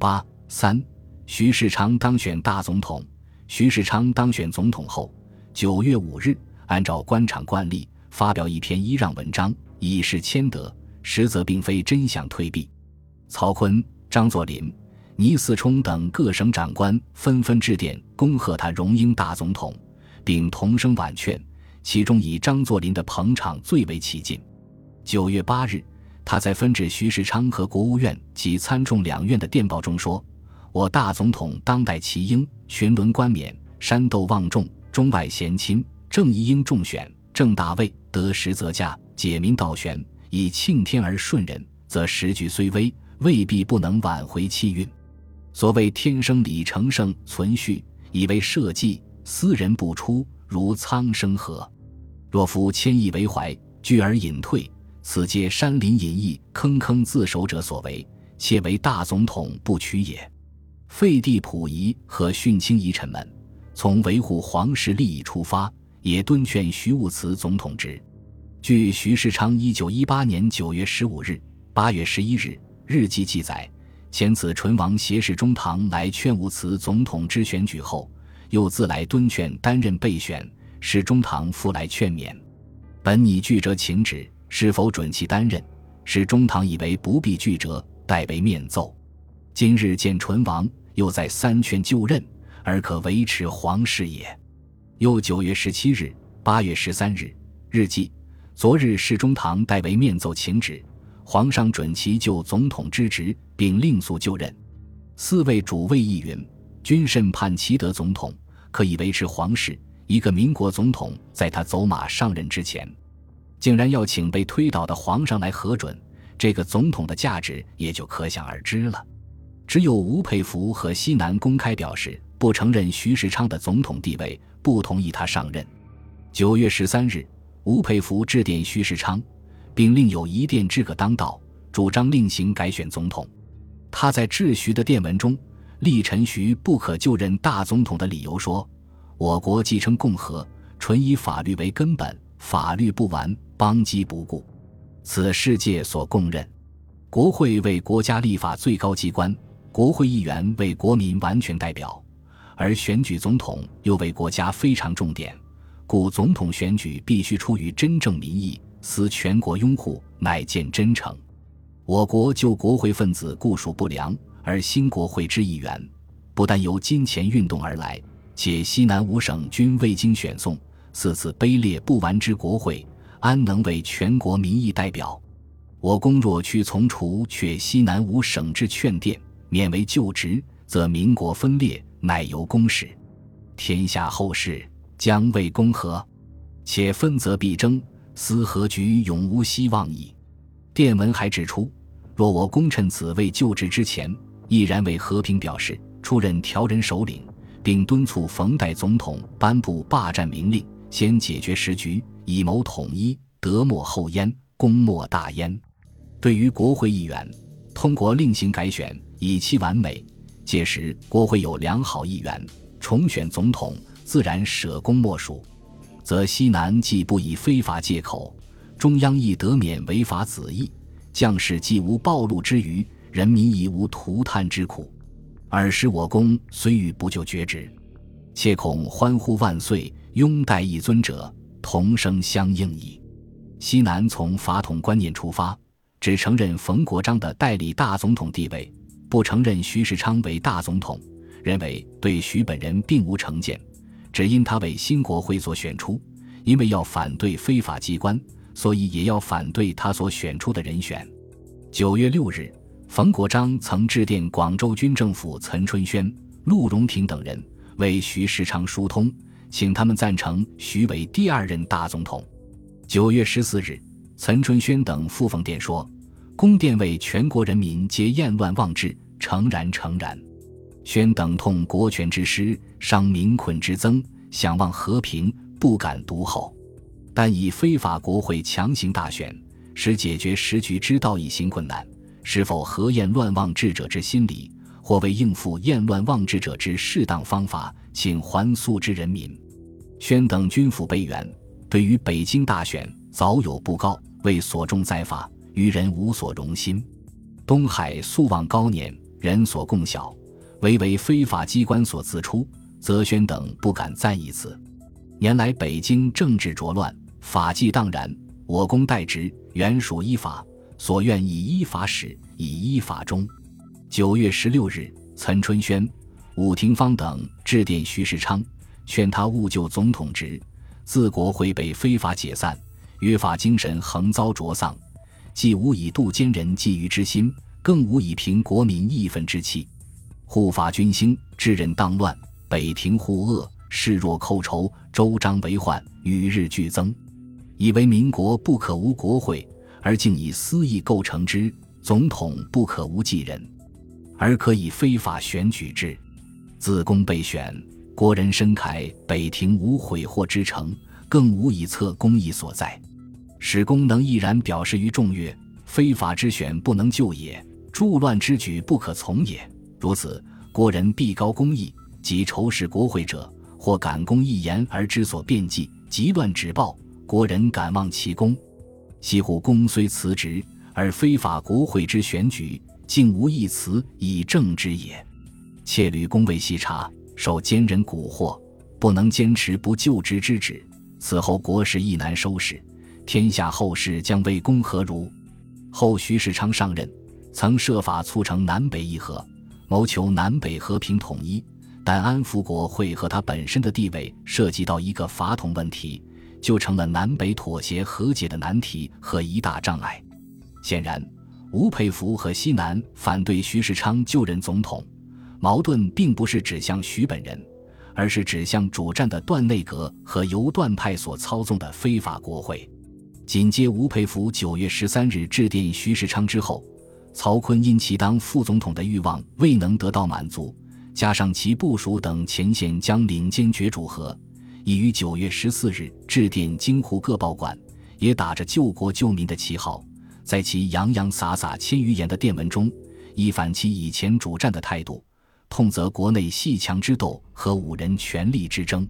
八三，徐世昌当选大总统。徐世昌当选总统后，九月五日，按照官场惯例，发表一篇揖让文章，以示谦德，实则并非真想退避。曹锟、张作霖、倪嗣冲等各省长官纷纷致电恭贺他荣膺大总统，并同声婉劝，其中以张作霖的捧场最为起劲。九月八日，他在分至徐世昌和国务院及参众两院的电报中说。我大总统当代齐英，巡轮冠冕，山斗望重，中外贤亲，正一应中选，正大位，得时则驾，解民道悬，以庆天而顺人，则时局虽危，未必不能挽回气运。所谓天生李成胜存续，以为社稷，斯人不出，如苍生何？若夫谦意为怀，拒而隐退，此皆山林隐逸，坑坑自守者所为，且为大总统不取也。废帝溥仪和训清遗臣们，从维护皇室利益出发，也敦劝徐务慈总统职。据徐世昌一九一八年九月十五日、八月十一日日记记载，前此唇王携侍中堂来劝务慈总统之选举后，又自来敦劝担任备选，使中堂复来劝勉。本拟拒折请旨，是否准其担任？使中堂以为不必拒折，代为面奏。今日见唇王。又在三劝就任，而可维持皇室也。又九月十七日、八月十三日日记：昨日侍中堂代为面奏请旨，皇上准其就总统之职，并另速就任。四位主位议云：均甚盼其得总统，可以维持皇室。一个民国总统在他走马上任之前，竟然要请被推倒的皇上来核准，这个总统的价值也就可想而知了。只有吴佩孚和西南公开表示不承认徐世昌的总统地位，不同意他上任。九月十三日，吴佩孚致电徐世昌，并另有一电之可当道，主张另行改选总统。他在致徐的电文中，力陈徐不可就任大总统的理由说：“我国继承共和，纯以法律为根本，法律不完，邦基不顾，此世界所共认。国会为国家立法最高机关。”国会议员为国民完全代表，而选举总统又为国家非常重点，故总统选举必须出于真正民意，思全国拥护，乃见真诚。我国就国会分子固属不良，而新国会之议员，不但由金钱运动而来，且西南五省均未经选送，四次卑劣不完之国会，安能为全国民意代表？我公若屈从除却西南五省之劝谏。免为就职，则民国分裂，乃由公使。天下后世将为公和，且分则必争，思和局永无希望矣。电文还指出，若我公趁此未就职之前，毅然为和平表示，出任调人首领，并敦促冯代总统颁布霸占明令，先解决时局，以谋统一，德莫后焉，功莫大焉。对于国会议员，通过另行改选。以期完美，届时国会有良好议员，重选总统自然舍功莫属，则西南既不以非法借口，中央亦得免违法子意，将士既无暴露之余，人民亦无涂炭之苦。尔时我公虽欲不就绝职，切恐欢呼万岁，拥戴一尊者，同声相应矣。西南从法统观念出发，只承认冯国璋的代理大总统地位。不承认徐世昌为大总统，认为对徐本人并无成见，只因他为新国会所选出，因为要反对非法机关，所以也要反对他所选出的人选。九月六日，冯国璋曾致电广州军政府岑春轩、陆荣廷等人，为徐世昌疏通，请他们赞成徐为第二任大总统。九月十四日，岑春轩等复奉电说。宫殿为全国人民皆厌乱妄治，诚然诚然。宣等痛国权之失，伤民困之增，想望和平，不敢独厚。但以非法国会强行大选，使解决时局之道已行困难，是否合厌乱妄治者之心理，或为应付厌乱妄治者之适当方法，请还诉之人民。宣等军府备员，对于北京大选早有布告，为所中在法。于人无所容心，东海素望高年，人所共晓，唯为非法机关所自出。则宣等不敢赞一词。年来北京政治浊乱，法纪荡然，我公代职，原属依法，所愿以依法始，以依法终。九月十六日，岑春轩、武廷芳等致电徐世昌，劝他勿就总统职。自国会被非法解散，约法精神横遭灼丧，既无以度奸人觊觎之心，更无以平国民义愤之气。护法军兴，治人当乱。北庭护恶，视若寇仇；周章为患，与日俱增。以为民国不可无国会，而竟以私意构成之；总统不可无继人，而可以非法选举之。自公被选，国人深慨北庭无悔祸之成，更无以测公义所在。使公能毅然表示于众曰：非法之选不能救也，助乱之举不可从也。如此，国人必高公义。及仇视国会者，或敢公一言而知所辩计，急乱止暴，国人敢忘其功。西湖公虽辞职，而非法国会之选举，竟无一词以正之也。窃吕公为细察，受奸人蛊惑，不能坚持不就职之旨，此后国事亦难收拾。天下后事将为公何如？后徐世昌上任，曾设法促成南北议和，谋求南北和平统一。但安福国会和他本身的地位涉及到一个法统问题，就成了南北妥协和解的难题和一大障碍。显然，吴佩孚和西南反对徐世昌就任总统，矛盾并不是指向徐本人，而是指向主战的段内阁和由段派所操纵的非法国会。紧接吴佩孚九月十三日致电徐世昌之后，曹锟因其当副总统的欲望未能得到满足。加上其部属等前线将领坚决主和，已于九月十四日致电京沪各报馆，也打着救国救民的旗号，在其洋洋洒洒千余言的电文中，一反其以前主战的态度，痛责国内戏强之斗和五人权力之争。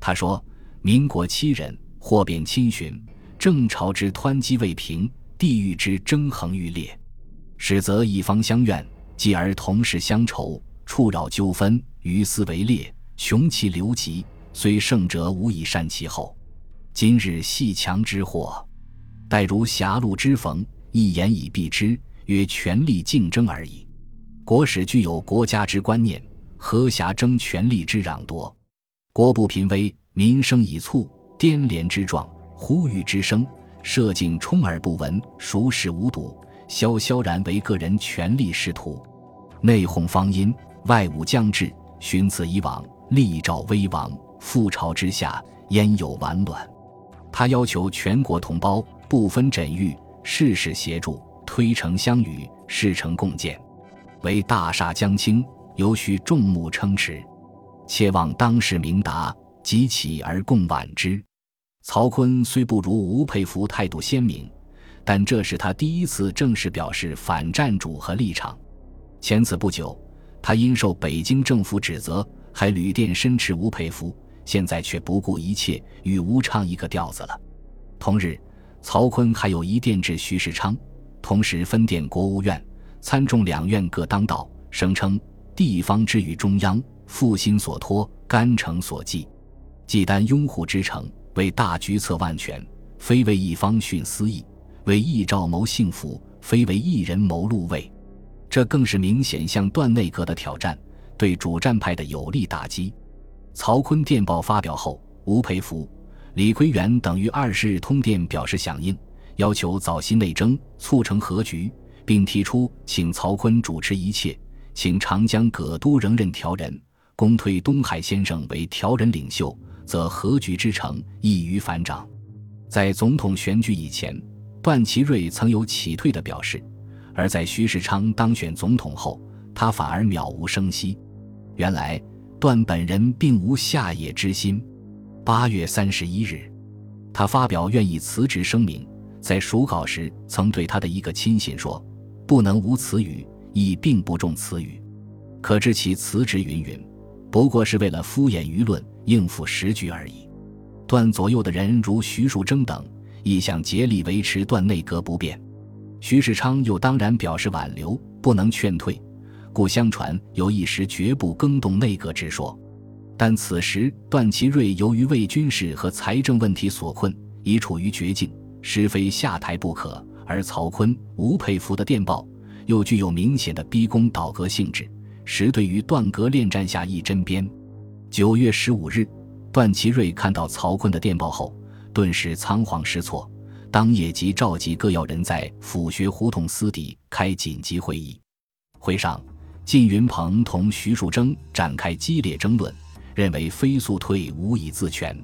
他说：“民国七人，祸变侵寻，正朝之湍急未平，地狱之争横欲裂，始则一方相怨，继而同事相仇。”触扰纠纷，于斯为烈，穷其流疾，虽胜者无以善其后。今日戏强之祸，待如狭路之逢，一言以蔽之，曰权力竞争而已。国史具有国家之观念，何暇争权力之攘夺？国不频危，民生已促，颠连之状，呼吁之声，社稷充耳不闻，熟视无睹？萧萧然为个人权力仕途，内讧方殷。外侮将至，寻此以往，力召危亡。覆巢之下，焉有完卵？他要求全国同胞不分枕域，事事协助，推诚相与，事成共建。为大厦将倾，尤需众目撑持。切望当世明达，即起而共挽之。曹锟虽不如吴佩孚态度鲜明，但这是他第一次正式表示反战主和立场。前此不久。他因受北京政府指责，还旅电申斥吴佩孚，现在却不顾一切与吴唱一个调子了。同日，曹锟还有一电致徐世昌，同时分电国务院、参众两院各当道，声称地方之于中央，负心所托，甘诚所寄，既担拥护之诚，为大局策万全，非为一方徇私意，为一诏谋幸福，非为一人谋禄位。这更是明显向段内阁的挑战，对主战派的有力打击。曹锟电报发表后，吴培孚、李奎元等于二十日通电表示响应，要求早息内征，促成和局，并提出请曹锟主持一切，请长江葛都仍任调人，公推东海先生为调人领袖，则和局之成易于反掌。在总统选举以前，段祺瑞曾有起退的表示。而在徐世昌当选总统后，他反而渺无声息。原来段本人并无下野之心。八月三十一日，他发表愿意辞职声明，在署稿时曾对他的一个亲信说：“不能无此语，亦并不重此语。可知其辞职云云，不过是为了敷衍舆论、应付时局而已。”段左右的人如徐树铮等，亦想竭力维持段内阁不变。徐世昌又当然表示挽留，不能劝退，故相传有一时绝不更动内阁之说。但此时段祺瑞由于为军事和财政问题所困，已处于绝境，实非下台不可。而曹锟、吴佩孚的电报又具有明显的逼宫倒戈性质，实对于段阁恋战下一针砭。九月十五日，段祺瑞看到曹锟的电报后，顿时仓皇失措。当夜即召集各要人在府学胡同私邸开紧急会议。会上，靳云鹏同徐树铮展开激烈争论，认为非速退无以自全。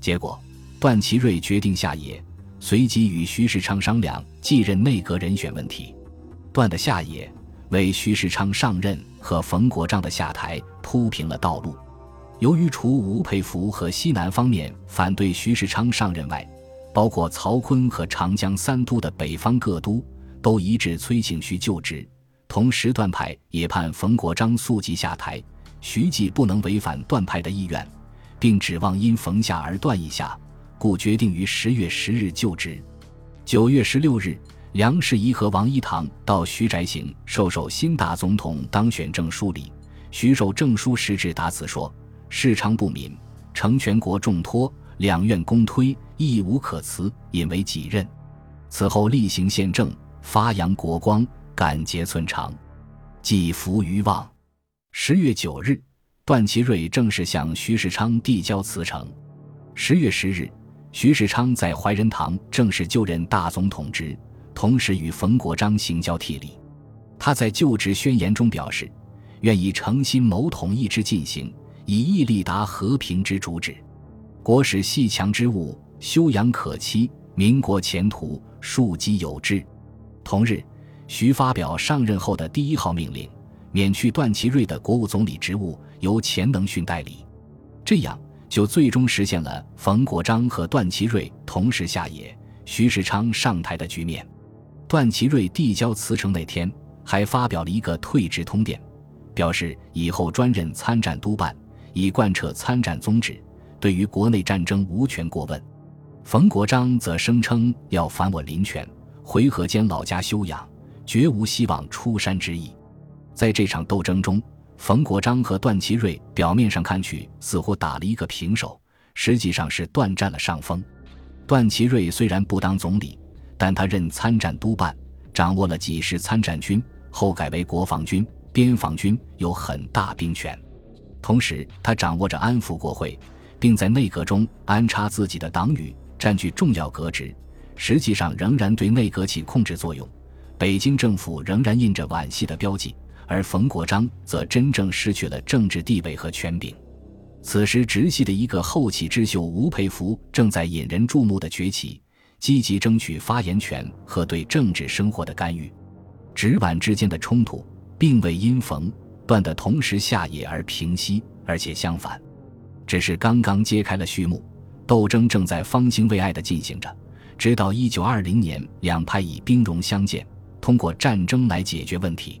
结果，段祺瑞决定下野，随即与徐世昌商量继任内阁人选问题。段的下野为徐世昌上任和冯国璋的下台铺平了道路。由于除吴佩孚和西南方面反对徐世昌上任外，包括曹锟和长江三都的北方各都都一致催请徐就职，同时段派也盼冯国璋速即下台，徐既不能违反段派的意愿，并指望因冯下而断一下，故决定于十月十日就职。九月十六日，梁士仪和王一堂到徐宅行授受新大总统当选证书礼。徐受证书时致答词说：“世昌不敏，承全国重托。”两院公推，亦无可辞，引为己任。此后厉行宪政，发扬国光，感节寸长，寄福于望。十月九日，段祺瑞正式向徐世昌递交辞呈。十月十日，徐世昌在怀仁堂正式就任大总统职，同时与冯国璋行交替礼。他在就职宣言中表示，愿以诚心谋统一之进行，以义力达和平之主旨。国使细强之物，修养可期，民国前途庶几有之。同日，徐发表上任后的第一号命令，免去段祺瑞的国务总理职务，由钱能训代理。这样就最终实现了冯国璋和段祺瑞同时下野，徐世昌上台的局面。段祺瑞递交辞呈那天，还发表了一个退职通电，表示以后专任参战督办，以贯彻参战宗旨。对于国内战争无权过问，冯国璋则声称要反我林权，回河间老家休养，绝无希望出山之意。在这场斗争中，冯国璋和段祺瑞表面上看去似乎打了一个平手，实际上是段占了上风。段祺瑞虽然不当总理，但他任参战督办，掌握了几十参战军，后改为国防军、边防军，有很大兵权。同时，他掌握着安抚国会。并在内阁中安插自己的党羽，占据重要阁职，实际上仍然对内阁起控制作用。北京政府仍然印着皖系的标记，而冯国璋则真正失去了政治地位和权柄。此时，直系的一个后起之秀吴佩孚正在引人注目的崛起，积极争取发言权和对政治生活的干预。直皖之间的冲突并未因冯段的同时下野而平息，而且相反。只是刚刚揭开了序幕，斗争正在方兴未艾地进行着。直到一九二零年，两派以兵戎相见，通过战争来解决问题。